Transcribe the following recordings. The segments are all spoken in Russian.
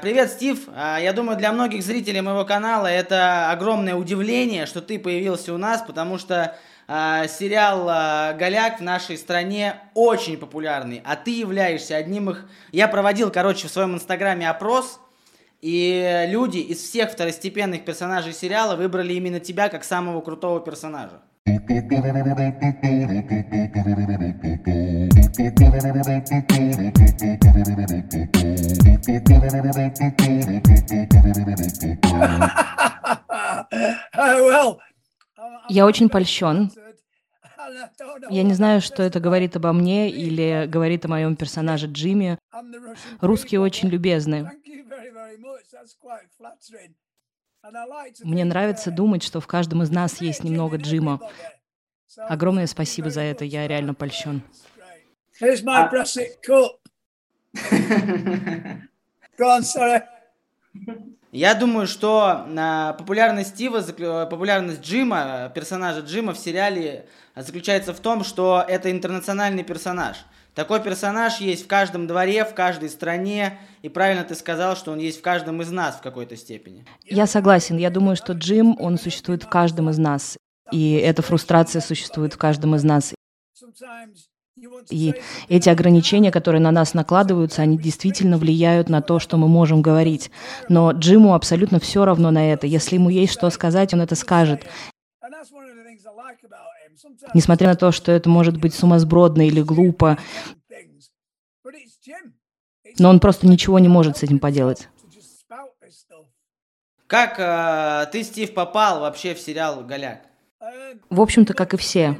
Привет, Стив. А, я думаю, для многих зрителей моего канала это огромное удивление, что ты появился у нас, потому что э, сериал э, «Голяк» в нашей стране очень популярный, а ты являешься одним их... Я проводил, короче, в своем инстаграме опрос, и люди из всех второстепенных персонажей сериала выбрали именно тебя как самого крутого персонажа. Я очень польщен. Я не знаю, что это говорит обо мне или говорит о моем персонаже Джимми. Русские очень любезны. Мне нравится думать, что в каждом из нас есть немного Джима. Огромное спасибо за это, я реально польщен. Я думаю, что а, популярность Стива, популярность Джима, персонажа Джима в сериале заключается в том, что это интернациональный персонаж. Такой персонаж есть в каждом дворе, в каждой стране, и правильно ты сказал, что он есть в каждом из нас в какой-то степени. Я согласен. Я думаю, что Джим, он существует в каждом из нас. И эта фрустрация существует в каждом из нас. И эти ограничения, которые на нас накладываются, они действительно влияют на то, что мы можем говорить. Но Джиму абсолютно все равно на это. Если ему есть что сказать, он это скажет. Несмотря на то, что это может быть сумасбродно или глупо, но он просто ничего не может с этим поделать. Как э, ты, Стив, попал вообще в сериал «Голяк»? В общем-то, как и все.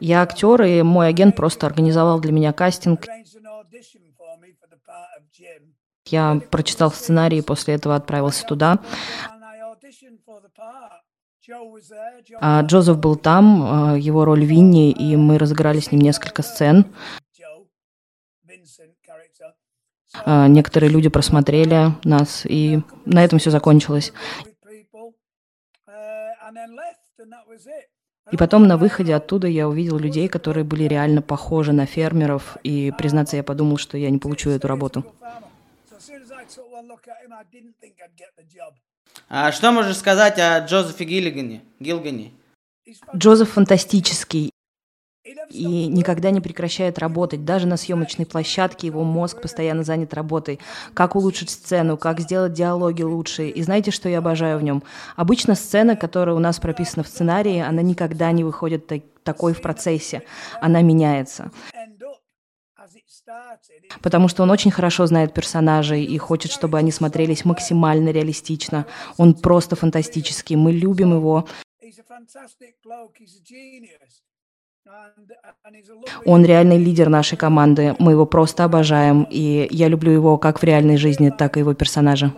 Я актер, и мой агент просто организовал для меня кастинг. Я прочитал сценарий и после этого отправился туда. А Джозеф был там, а, его роль Винни, и мы разыграли с ним несколько сцен. А, некоторые люди просмотрели нас, и на этом все закончилось. И потом на выходе оттуда я увидел людей, которые были реально похожи на фермеров, и, признаться, я подумал, что я не получу эту работу. А что можешь сказать о Джозефе Гиллигане? Гилгане? Джозеф фантастический и никогда не прекращает работать. Даже на съемочной площадке его мозг постоянно занят работой. Как улучшить сцену, как сделать диалоги лучше. И знаете, что я обожаю в нем? Обычно сцена, которая у нас прописана в сценарии, она никогда не выходит так, такой в процессе. Она меняется. Потому что он очень хорошо знает персонажей и хочет, чтобы они смотрелись максимально реалистично. Он просто фантастический. Мы любим его. Он реальный лидер нашей команды. Мы его просто обожаем. И я люблю его как в реальной жизни, так и его персонажа.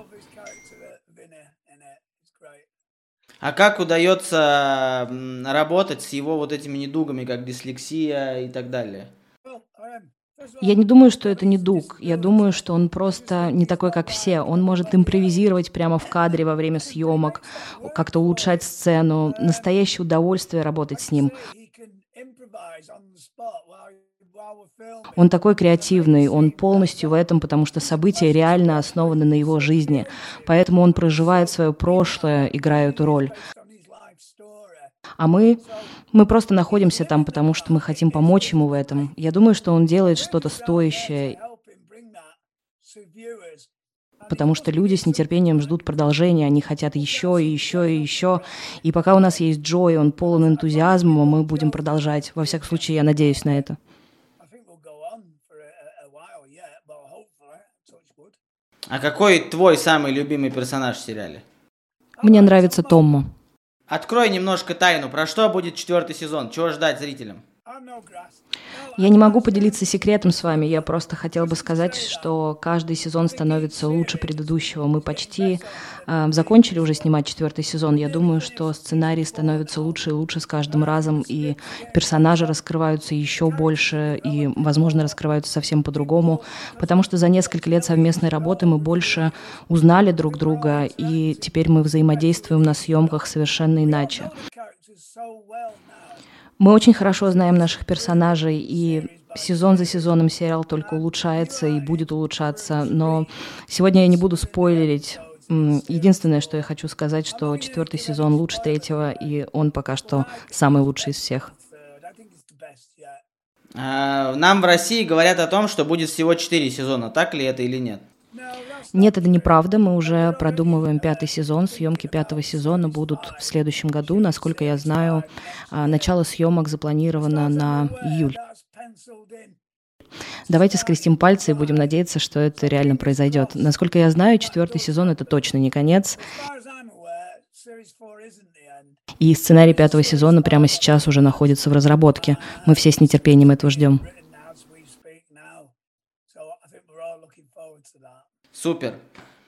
А как удается работать с его вот этими недугами, как дислексия и так далее? Я не думаю, что это не дуг. Я думаю, что он просто не такой, как все. Он может импровизировать прямо в кадре во время съемок, как-то улучшать сцену. Настоящее удовольствие работать с ним. Он такой креативный, он полностью в этом, потому что события реально основаны на его жизни. Поэтому он проживает свое прошлое, играя эту роль. А мы, мы просто находимся там, потому что мы хотим помочь ему в этом. Я думаю, что он делает что-то стоящее, потому что люди с нетерпением ждут продолжения, они хотят еще и еще и еще. И пока у нас есть Джо, и он полон энтузиазма, мы будем продолжать. Во всяком случае, я надеюсь на это. А какой твой самый любимый персонаж в сериале? Мне нравится Томмо. Открой немножко тайну. Про что будет четвертый сезон? Чего ждать зрителям? Я не могу поделиться секретом с вами. Я просто хотел бы сказать, что каждый сезон становится лучше предыдущего. Мы почти э, закончили уже снимать четвертый сезон. Я думаю, что сценарий становится лучше и лучше с каждым разом, и персонажи раскрываются еще больше, и, возможно, раскрываются совсем по-другому, потому что за несколько лет совместной работы мы больше узнали друг друга, и теперь мы взаимодействуем на съемках совершенно иначе. Мы очень хорошо знаем наших персонажей, и сезон за сезоном сериал только улучшается и будет улучшаться, но сегодня я не буду спойлерить. Единственное, что я хочу сказать, что четвертый сезон лучше третьего, и он пока что самый лучший из всех. А, нам в России говорят о том, что будет всего четыре сезона. Так ли это или нет? Нет, это неправда. Мы уже продумываем пятый сезон. Съемки пятого сезона будут в следующем году. Насколько я знаю, а, начало съемок запланировано на июль. Давайте скрестим пальцы и будем надеяться, что это реально произойдет. Насколько я знаю, четвертый сезон это точно не конец. И сценарий пятого сезона прямо сейчас уже находится в разработке. Мы все с нетерпением этого ждем. Супер.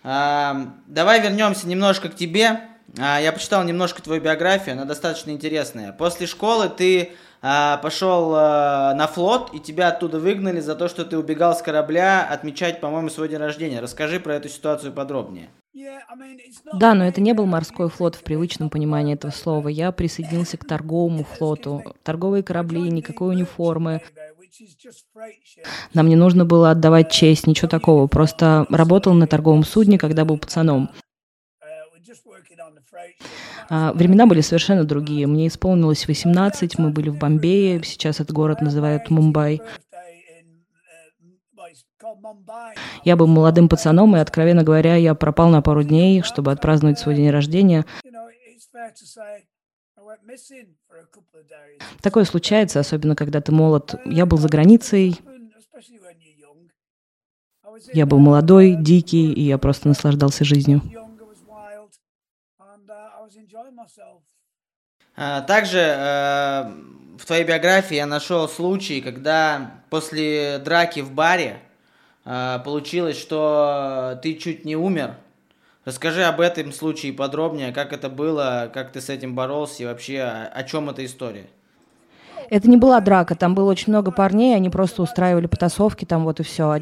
А, давай вернемся немножко к тебе. А, я почитал немножко твою биографию, она достаточно интересная. После школы ты а, пошел а, на флот, и тебя оттуда выгнали за то, что ты убегал с корабля отмечать, по-моему, свой день рождения. Расскажи про эту ситуацию подробнее. Да, но это не был морской флот в привычном понимании этого слова. Я присоединился к торговому флоту. Торговые корабли, никакой униформы, нам не нужно было отдавать честь, ничего такого. Просто работал на торговом судне, когда был пацаном. А, времена были совершенно другие. Мне исполнилось 18, мы были в Бомбее, сейчас этот город называют Мумбай. Я был молодым пацаном, и, откровенно говоря, я пропал на пару дней, чтобы отпраздновать свой день рождения. Такое случается, особенно когда ты молод. Я был за границей, я был молодой, дикий, и я просто наслаждался жизнью. А, также э, в твоей биографии я нашел случай, когда после драки в баре э, получилось, что ты чуть не умер. Расскажи об этом случае подробнее, как это было, как ты с этим боролся и вообще о чем эта история. Это не была драка, там было очень много парней, они просто устраивали потасовки, там вот и все.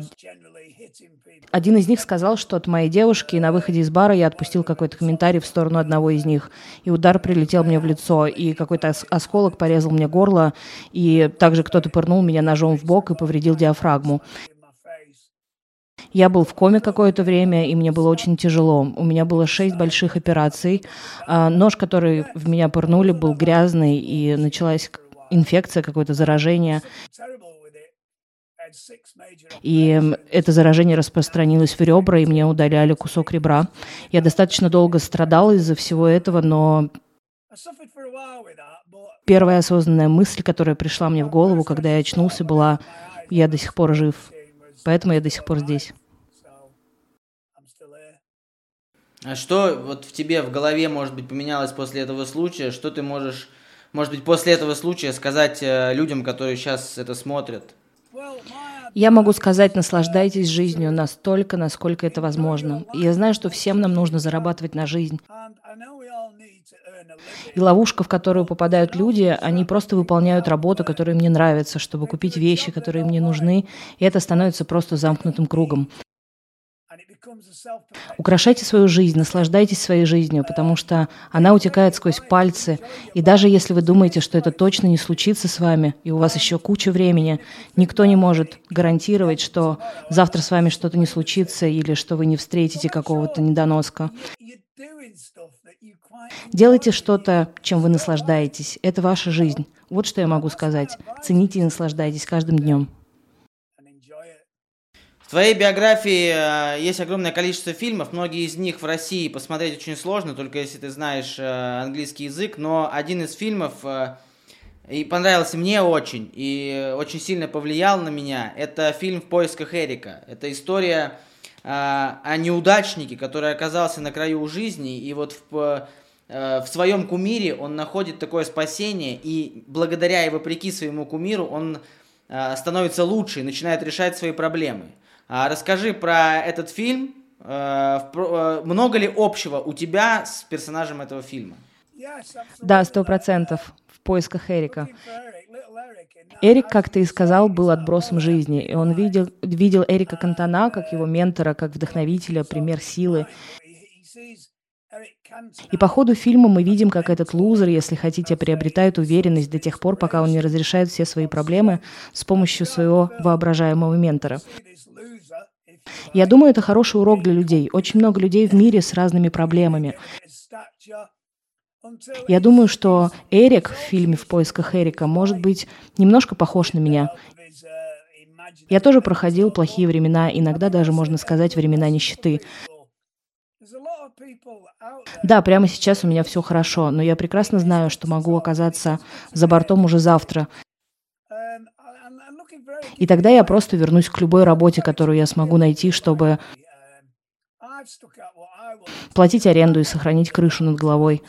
Один из них сказал, что от моей девушки, и на выходе из бара я отпустил какой-то комментарий в сторону одного из них, и удар прилетел мне в лицо, и какой-то осколок порезал мне горло, и также кто-то пырнул меня ножом в бок и повредил диафрагму. Я был в коме какое-то время, и мне было очень тяжело. У меня было шесть больших операций. А, нож, который в меня пырнули, был грязный, и началась инфекция, какое-то заражение. И это заражение распространилось в ребра, и мне удаляли кусок ребра. Я достаточно долго страдал из-за всего этого, но первая осознанная мысль, которая пришла мне в голову, когда я очнулся, была «я до сих пор жив». Поэтому я до сих пор здесь. А что вот в тебе в голове, может быть, поменялось после этого случая? Что ты можешь, может быть, после этого случая сказать э, людям, которые сейчас это смотрят? Я могу сказать, наслаждайтесь жизнью настолько, насколько это возможно. И я знаю, что всем нам нужно зарабатывать на жизнь. И ловушка, в которую попадают люди, они просто выполняют работу, которая им не нравится, чтобы купить вещи, которые им не нужны, и это становится просто замкнутым кругом. Украшайте свою жизнь, наслаждайтесь своей жизнью, потому что она утекает сквозь пальцы. И даже если вы думаете, что это точно не случится с вами, и у вас еще куча времени, никто не может гарантировать, что завтра с вами что-то не случится или что вы не встретите какого-то недоноска. Делайте что-то, чем вы наслаждаетесь. Это ваша жизнь. Вот что я могу сказать. Цените и наслаждайтесь каждым днем твоей биографии э, есть огромное количество фильмов, многие из них в России посмотреть очень сложно, только если ты знаешь э, английский язык, но один из фильмов э, и понравился мне очень, и очень сильно повлиял на меня, это фильм «В поисках Эрика». Это история о неудачнике, который оказался на краю жизни, и вот в, в своем кумире он находит такое спасение, и благодаря и вопреки своему кумиру он становится лучше и начинает решать свои проблемы. А, расскажи про этот фильм. А, э, много ли общего у тебя с персонажем этого фильма? Да, сто процентов. В поисках Эрика. Эрик, как ты и сказал, был отбросом жизни, и он видел, видел Эрика Кантана как его ментора, как вдохновителя, пример силы. И по ходу фильма мы видим, как этот лузер, если хотите, приобретает уверенность до тех пор, пока он не разрешает все свои проблемы с помощью своего воображаемого ментора. Я думаю, это хороший урок для людей. Очень много людей в мире с разными проблемами. Я думаю, что Эрик в фильме «В поисках Эрика» может быть немножко похож на меня. Я тоже проходил плохие времена, иногда даже, можно сказать, времена нищеты. Да, прямо сейчас у меня все хорошо, но я прекрасно знаю, что могу оказаться за бортом уже завтра. И тогда я просто вернусь к любой работе, которую я смогу найти, чтобы платить аренду и сохранить крышу над головой.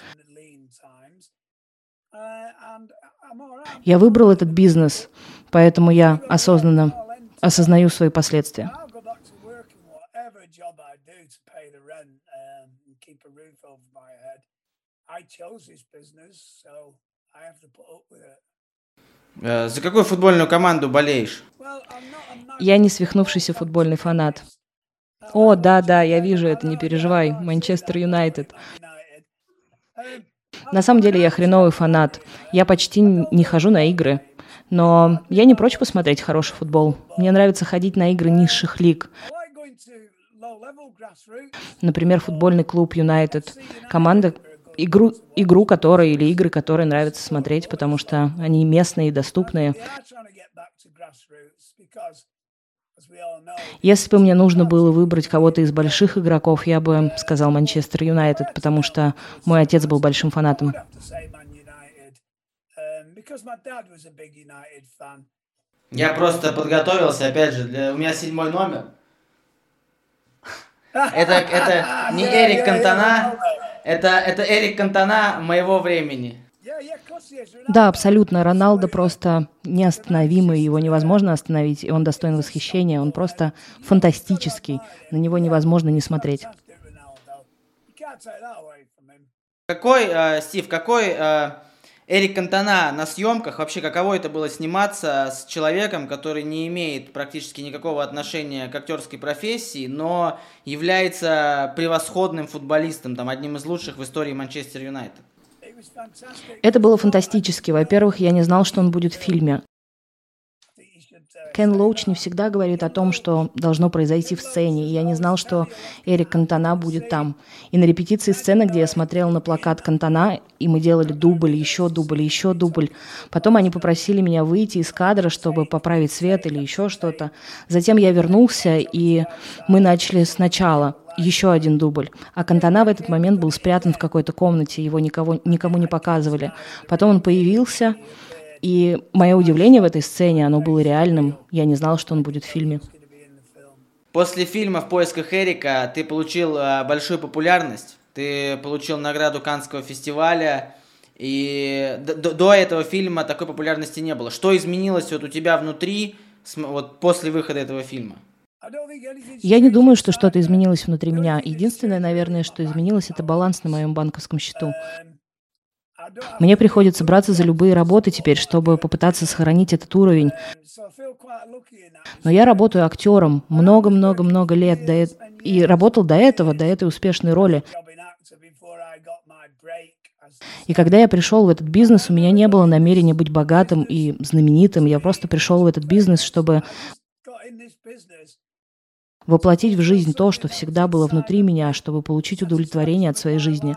Я выбрал этот бизнес, поэтому я осознанно осознаю свои последствия. Э, за какую футбольную команду болеешь? Я не свихнувшийся футбольный фанат. О, да, да, я вижу это, не переживай. Манчестер Юнайтед. На самом деле я хреновый фанат. Я почти не хожу на игры. Но я не прочь посмотреть хороший футбол. Мне нравится ходить на игры низших лиг. Например, футбольный клуб Юнайтед. Команда, игру, игру которой или игры, которые нравится смотреть, потому что они местные и доступные. Если бы мне нужно было выбрать кого-то из больших игроков, я бы сказал Манчестер Юнайтед, потому что мой отец был большим фанатом. Я просто подготовился, опять же, для... у меня седьмой номер. Это, это не Эрик Кантона, это, это Эрик Кантона моего времени. Да, абсолютно. Роналдо просто неостановимый, его невозможно остановить, и он достоин восхищения. Он просто фантастический. На него невозможно не смотреть. Какой, э, Стив, какой э, Эрик Кантона на съемках, вообще каково это было сниматься с человеком, который не имеет практически никакого отношения к актерской профессии, но является превосходным футболистом, там, одним из лучших в истории Манчестер Юнайтед? Это было фантастически. Во-первых, я не знал, что он будет в фильме. Кен Лоуч не всегда говорит о том, что должно произойти в сцене, и я не знал, что Эрик Кантона будет там. И на репетиции сцены, где я смотрел на плакат Кантона, и мы делали дубль, еще дубль, еще дубль. Потом они попросили меня выйти из кадра, чтобы поправить свет или еще что-то. Затем я вернулся, и мы начали сначала еще один дубль. А Кантана в этот момент был спрятан в какой-то комнате, его никого, никому не показывали. Потом он появился, и мое удивление в этой сцене, оно было реальным. Я не знал, что он будет в фильме. После фильма «В поисках Эрика» ты получил э, большую популярность. Ты получил награду Канского фестиваля. И до, до этого фильма такой популярности не было. Что изменилось вот у тебя внутри вот после выхода этого фильма? Я не думаю, что что-то изменилось внутри меня. Единственное, наверное, что изменилось, это баланс на моем банковском счету. Мне приходится браться за любые работы теперь, чтобы попытаться сохранить этот уровень. Но я работаю актером много-много-много лет до, и работал до этого, до этой успешной роли. И когда я пришел в этот бизнес, у меня не было намерения быть богатым и знаменитым. Я просто пришел в этот бизнес, чтобы воплотить в жизнь то, что всегда было внутри меня, чтобы получить удовлетворение от своей жизни.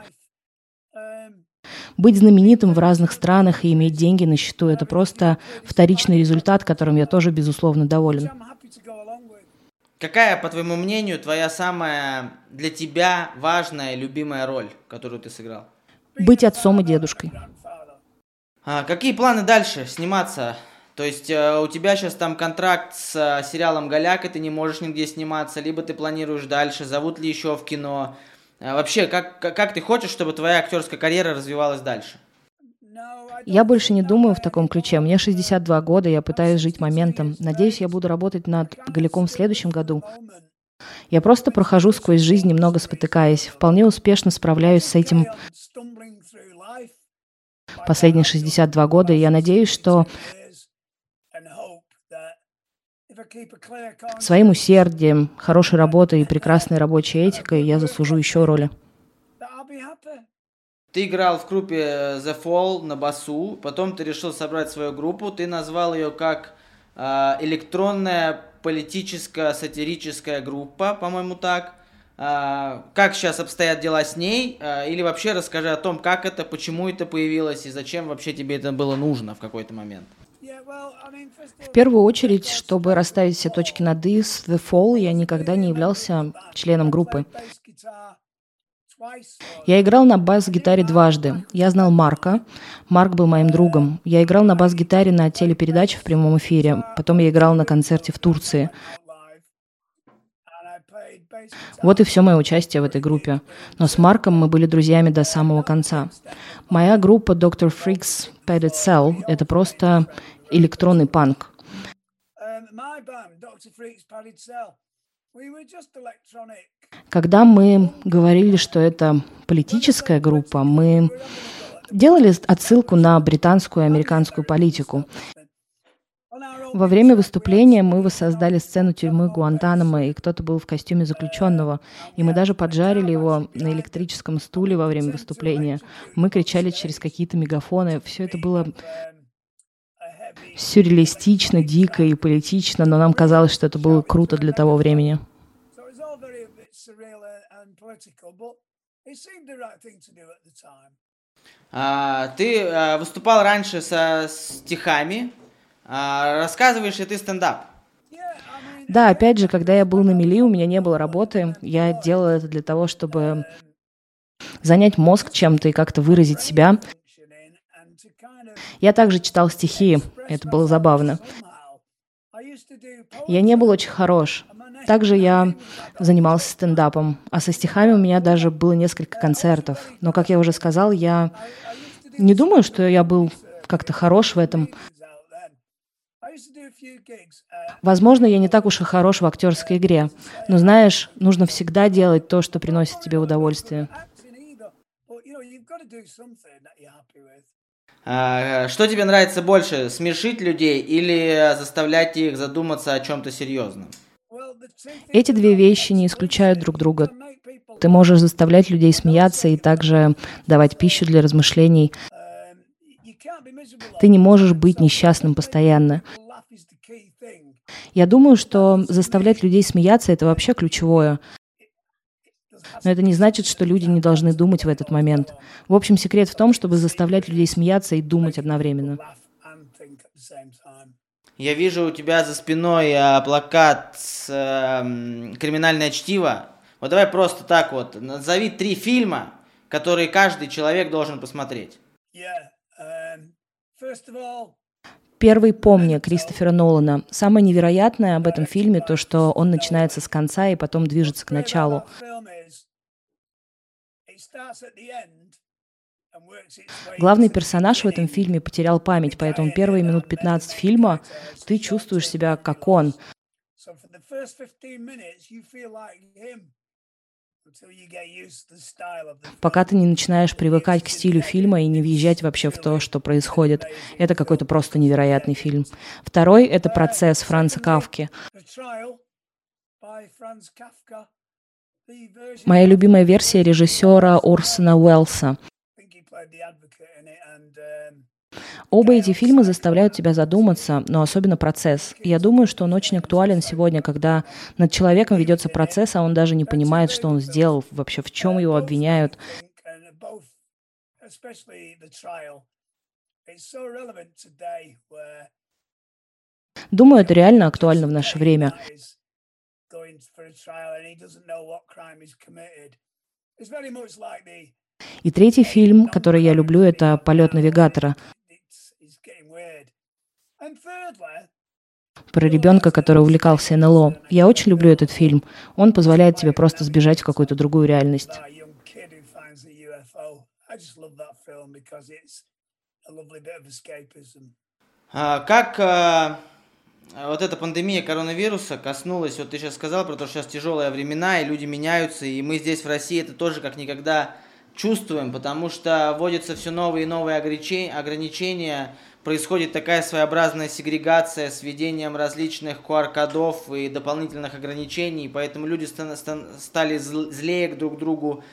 Быть знаменитым в разных странах и иметь деньги на счету – это просто вторичный результат, которым я тоже, безусловно, доволен. Какая, по твоему мнению, твоя самая для тебя важная, любимая роль, которую ты сыграл? Быть отцом и дедушкой. А, какие планы дальше сниматься? То есть э, у тебя сейчас там контракт с э, сериалом «Голяк», и ты не можешь нигде сниматься, либо ты планируешь дальше, зовут ли еще в кино, вообще, как, как ты хочешь, чтобы твоя актерская карьера развивалась дальше? Я больше не думаю в таком ключе. Мне 62 года, я пытаюсь жить моментом. Надеюсь, я буду работать над Галяком в следующем году. Я просто прохожу сквозь жизнь, немного спотыкаясь. Вполне успешно справляюсь с этим последние 62 года. И я надеюсь, что Своим усердием, хорошей работой и прекрасной рабочей этикой я заслужу еще роли. ты играл в группе The Fall на басу, потом ты решил собрать свою группу, ты назвал ее как э, электронная политическая сатирическая группа, по-моему, так. Э, как сейчас обстоят дела с ней? Э, или вообще расскажи о том, как это, почему это появилось и зачем вообще тебе это было нужно в какой-то момент. В первую очередь, чтобы расставить все точки над «и» с The Fall, я никогда не являлся членом группы. Я играл на бас-гитаре дважды. Я знал Марка. Марк был моим другом. Я играл на бас-гитаре на телепередаче в прямом эфире. Потом я играл на концерте в Турции. Вот и все мое участие в этой группе. Но с Марком мы были друзьями до самого конца. Моя группа Dr. Freaks Padded Cell — это просто электронный панк. Когда мы говорили, что это политическая группа, мы делали отсылку на британскую и американскую политику. Во время выступления мы воссоздали сцену тюрьмы Гуантанамо, и кто-то был в костюме заключенного. И мы даже поджарили его на электрическом стуле во время выступления. Мы кричали через какие-то мегафоны. Все это было сюрреалистично, дико и политично, но нам казалось, что это было круто для того времени. А, ты а, выступал раньше со стихами. А, рассказываешь ли ты стендап? Да, опять же, когда я был на мели, у меня не было работы. Я делал это для того, чтобы занять мозг чем-то и как-то выразить себя. Я также читал стихи, это было забавно. Я не был очень хорош. Также я занимался стендапом, а со стихами у меня даже было несколько концертов. Но, как я уже сказал, я не думаю, что я был как-то хорош в этом. Возможно, я не так уж и хорош в актерской игре, но знаешь, нужно всегда делать то, что приносит тебе удовольствие. А, что тебе нравится больше, смешить людей или заставлять их задуматься о чем-то серьезном? Эти две вещи не исключают друг друга. Ты можешь заставлять людей смеяться и также давать пищу для размышлений. Ты не можешь быть несчастным постоянно. Я думаю, что заставлять людей смеяться — это вообще ключевое. Но это не значит, что люди не должны думать в этот момент. В общем, секрет в том, чтобы заставлять людей смеяться и думать одновременно. Я вижу у тебя за спиной а, плакат с э, «Криминальное чтиво». Вот давай просто так вот, назови три фильма, которые каждый человек должен посмотреть. Первый «Помни» Кристофера Нолана. Самое невероятное об этом фильме то, что он начинается с конца и потом движется к началу. Главный персонаж в этом фильме потерял память, поэтому первые минут 15 фильма ты чувствуешь себя как он. Пока ты не начинаешь привыкать к стилю фильма и не въезжать вообще в то, что происходит. Это какой-то просто невероятный фильм. Второй — это «Процесс» Франца Кавки. Моя любимая версия режиссера Орсона Уэллса. Оба эти фильмы заставляют тебя задуматься, но особенно процесс. Я думаю, что он очень актуален сегодня, когда над человеком ведется процесс, а он даже не понимает, что он сделал, вообще в чем его обвиняют. Думаю, это реально актуально в наше время. И третий фильм, который я люблю, это «Полет навигатора». Про ребенка, который увлекался НЛО. Я очень люблю этот фильм. Он позволяет тебе просто сбежать в какую-то другую реальность. А, как а, вот эта пандемия коронавируса коснулась, вот ты сейчас сказал про то, что сейчас тяжелые времена, и люди меняются, и мы здесь в России это тоже как никогда чувствуем, потому что вводятся все новые и новые ограничения, происходит такая своеобразная сегрегация с введением различных QR-кодов и дополнительных ограничений, поэтому люди стали злее друг к другу,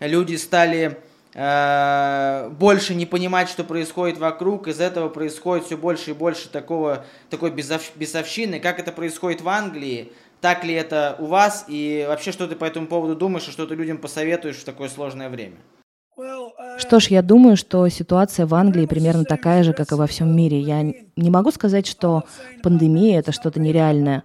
люди стали больше не понимать, что происходит вокруг, из этого происходит все больше и больше такого, такой бесовщины. Как это происходит в Англии, так ли это у вас, и вообще, что ты по этому поводу думаешь, и что ты людям посоветуешь в такое сложное время? Что ж, я думаю, что ситуация в Англии примерно такая же, как и во всем мире. Я не могу сказать, что пандемия — это что-то нереальное.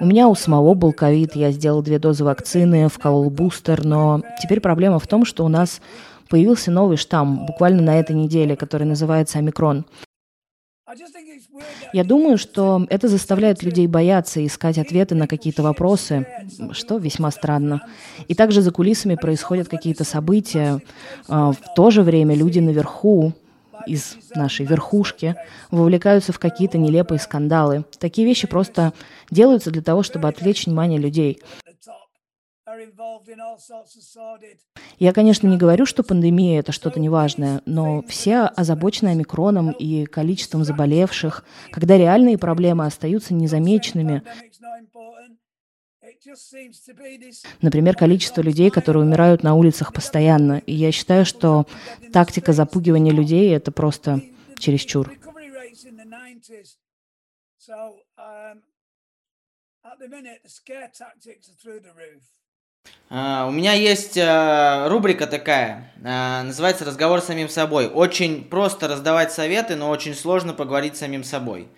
У меня у самого был ковид, я сделал две дозы вакцины, вколол бустер, но теперь проблема в том, что у нас появился новый штамм буквально на этой неделе, который называется омикрон. Я думаю, что это заставляет людей бояться искать ответы на какие-то вопросы, что весьма странно. И также за кулисами происходят какие-то события. А, в то же время люди наверху из нашей верхушки вовлекаются в какие-то нелепые скандалы. Такие вещи просто делаются для того, чтобы отвлечь внимание людей. Я, конечно, не говорю, что пандемия — это что-то неважное, но все озабочены омикроном и количеством заболевших, когда реальные проблемы остаются незамеченными. Например, количество людей, которые умирают на улицах постоянно. И я считаю, что тактика запугивания людей — это просто чересчур. А, у меня есть э, рубрика такая, э, называется «Разговор с самим собой». Очень просто раздавать советы, но очень сложно поговорить с самим собой.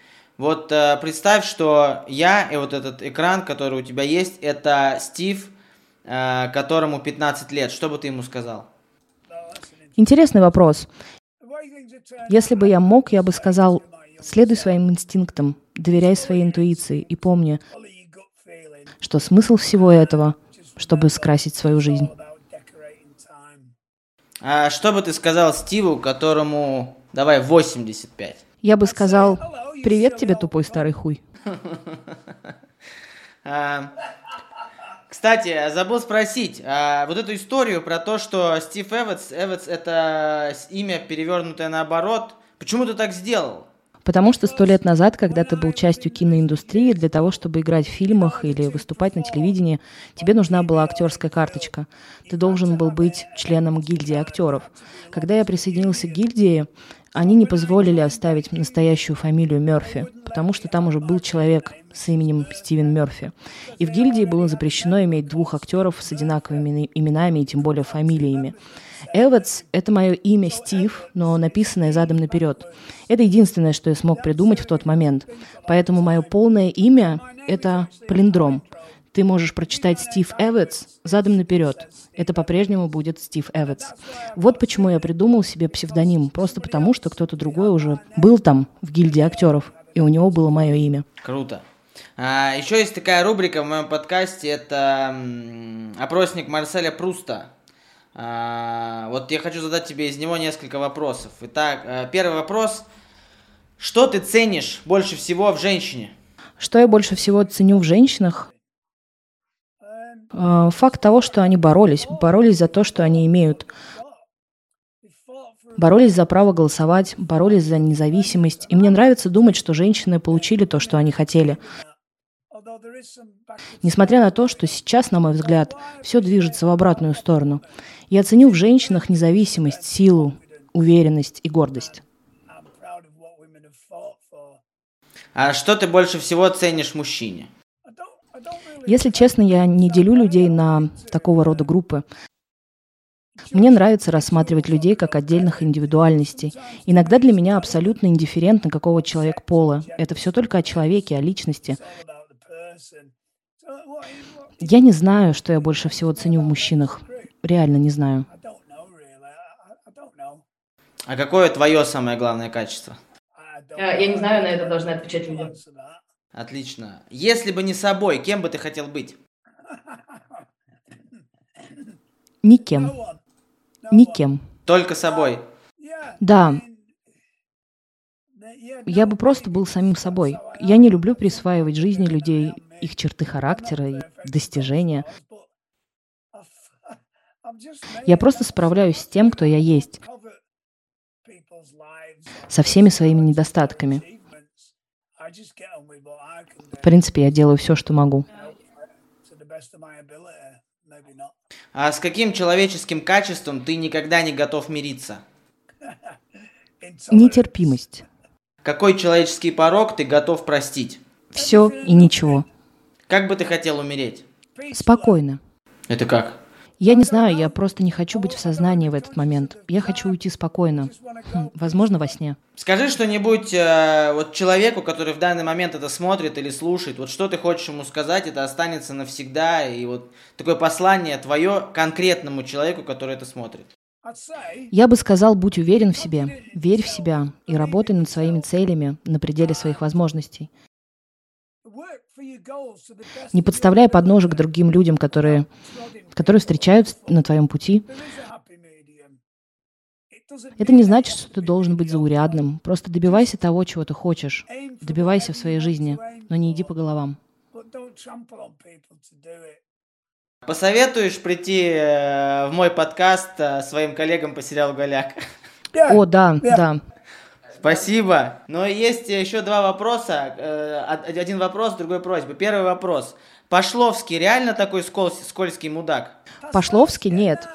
Вот э, представь, что я и вот этот экран, который у тебя есть, это Стив, которому 15 лет. Что бы ты ему сказал? Интересный вопрос. Если бы я мог, я бы сказал, следуй своим инстинктам, доверяй своей интуиции и помни, что смысл всего этого — чтобы скрасить свою жизнь. А что бы ты сказал Стиву, которому, давай, 85? Я бы сказал, привет тебе, тупой старый хуй. А, кстати, забыл спросить, а вот эту историю про то, что Стив Эвотс, Эвотс это имя перевернутое наоборот, почему ты так сделал? Потому что сто лет назад, когда ты был частью киноиндустрии, для того, чтобы играть в фильмах или выступать на телевидении, тебе нужна была актерская карточка. Ты должен был быть членом гильдии актеров. Когда я присоединился к гильдии, они не позволили оставить настоящую фамилию Мерфи, потому что там уже был человек с именем Стивен Мерфи. И в гильдии было запрещено иметь двух актеров с одинаковыми именами и тем более фамилиями. Эвотс — это мое имя Стив, но написанное задом наперед. Это единственное, что я смог придумать в тот момент. Поэтому мое полное имя — это палиндром. Ты можешь прочитать Стив Эвотс задом наперед. Это по-прежнему будет Стив Эвотс. Вот почему я придумал себе псевдоним. Просто потому, что кто-то другой уже был там, в гильдии актеров, и у него было мое имя. Круто. А, еще есть такая рубрика в моем подкасте, это опросник Марселя Пруста. А, вот я хочу задать тебе из него несколько вопросов. Итак, э, первый вопрос. Что ты ценишь больше всего в женщине? Что я больше всего ценю в женщинах? А, факт того, что они боролись. Боролись за то, что они имеют. Боролись за право голосовать, боролись за независимость. И мне нравится думать, что женщины получили то, что они хотели. Несмотря на то, что сейчас, на мой взгляд, все движется в обратную сторону. Я ценю в женщинах независимость, силу, уверенность и гордость. А что ты больше всего ценишь мужчине? Если честно, я не делю людей на такого рода группы. Мне нравится рассматривать людей как отдельных индивидуальностей. Иногда для меня абсолютно индифферентно, какого человек пола. Это все только о человеке, о личности. Я не знаю, что я больше всего ценю в мужчинах. Реально не знаю. А какое твое самое главное качество? Я не знаю, на это должны отвечать люди. Отлично. Если бы не собой, кем бы ты хотел быть? Никем. Никем. Только собой. Да. Я бы просто был самим собой. Я не люблю присваивать жизни людей, их черты характера и достижения. Я просто справляюсь с тем, кто я есть, со всеми своими недостатками. В принципе, я делаю все, что могу. А с каким человеческим качеством ты никогда не готов мириться? Нетерпимость. Какой человеческий порог ты готов простить? Все и ничего. Как бы ты хотел умереть? Спокойно. Это как? Я не знаю, я просто не хочу быть в сознании в этот момент. Я хочу уйти спокойно. Хм, возможно, во сне. Скажи что-нибудь э, вот человеку, который в данный момент это смотрит или слушает. Вот что ты хочешь ему сказать, это останется навсегда. И вот такое послание твое конкретному человеку, который это смотрит. Я бы сказал, будь уверен в себе, верь в себя и работай над своими целями на пределе своих возможностей. Не подставляй подножек другим людям, которые, которые встречаются на твоем пути. Это не значит, что ты должен быть заурядным. Просто добивайся того, чего ты хочешь. Добивайся в своей жизни, но не иди по головам. Посоветуешь прийти э, в мой подкаст э, своим коллегам по сериалу «Голяк»? О, да, да. Спасибо. Но есть еще два вопроса. Э, один вопрос, другой просьба. Первый вопрос. Пошловский реально такой скользкий мудак? Пошловский нет.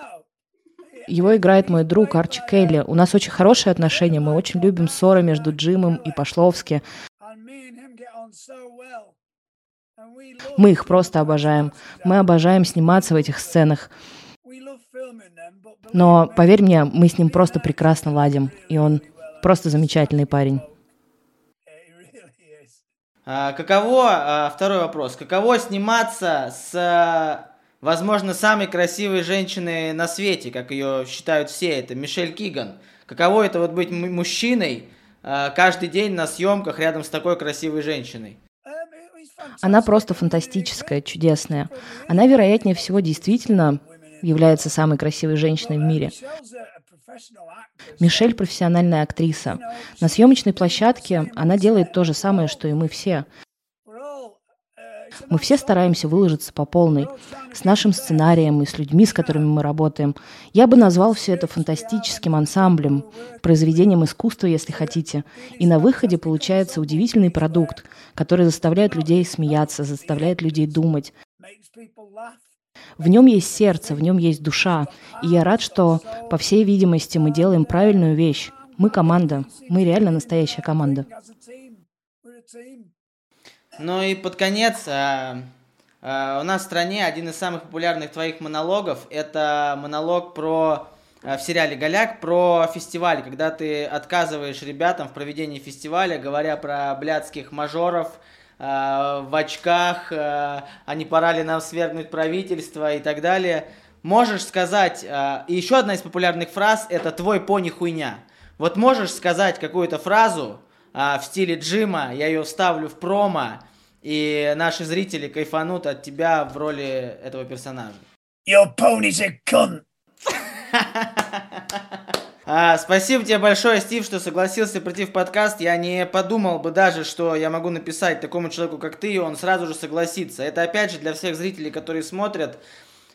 Его играет мой друг Арчи Келли. У нас очень хорошие отношения. Мы очень любим ссоры между Джимом и Пошловски. Мы их просто обожаем. Мы обожаем сниматься в этих сценах. Но, поверь мне, мы с ним просто прекрасно ладим. И он Просто замечательный парень. А, каково, а, второй вопрос, каково сниматься с, возможно, самой красивой женщиной на свете, как ее считают все, это Мишель Киган. Каково это вот быть мужчиной а, каждый день на съемках рядом с такой красивой женщиной? Она просто фантастическая, чудесная. Она, вероятнее всего, действительно является самой красивой женщиной в мире. Мишель – профессиональная актриса. На съемочной площадке она делает то же самое, что и мы все. Мы все стараемся выложиться по полной, с нашим сценарием и с людьми, с которыми мы работаем. Я бы назвал все это фантастическим ансамблем, произведением искусства, если хотите. И на выходе получается удивительный продукт, который заставляет людей смеяться, заставляет людей думать. В нем есть сердце, в нем есть душа. И я рад, что, по всей видимости, мы делаем правильную вещь. Мы команда. Мы реально настоящая команда. Ну и под конец, а, а, у нас в стране один из самых популярных твоих монологов – это монолог про а, в сериале «Голяк» про фестиваль, когда ты отказываешь ребятам в проведении фестиваля, говоря про блядских мажоров – в очках, э, а не пора ли нам свергнуть правительство и так далее. Можешь сказать, э, и еще одна из популярных фраз, это «твой пони хуйня». Вот можешь сказать какую-то фразу в стиле Джима, я ее вставлю в промо, и наши зрители кайфанут от тебя в роли этого персонажа. Your pony's a cunt. А, спасибо тебе большое, Стив, что согласился прийти в подкаст. Я не подумал бы даже, что я могу написать такому человеку, как ты, и он сразу же согласится. Это, опять же, для всех зрителей, которые смотрят,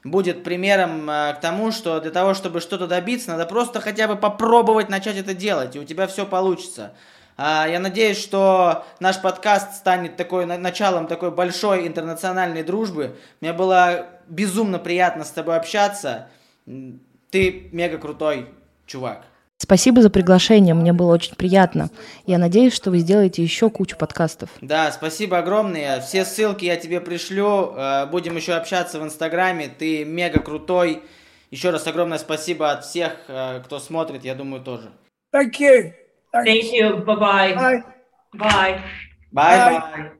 будет примером э, к тому, что для того, чтобы что-то добиться, надо просто хотя бы попробовать начать это делать, и у тебя все получится. А, я надеюсь, что наш подкаст станет такой, началом такой большой интернациональной дружбы. Мне было безумно приятно с тобой общаться. Ты мега крутой чувак. Спасибо за приглашение, мне было очень приятно. Я надеюсь, что вы сделаете еще кучу подкастов. Да, спасибо огромное. Все ссылки я тебе пришлю. Э, будем еще общаться в Инстаграме. Ты мега крутой. Еще раз огромное спасибо от всех, э, кто смотрит, я думаю, тоже. Thank you. Thank you. Bye-bye. Bye. Bye. Bye. Bye.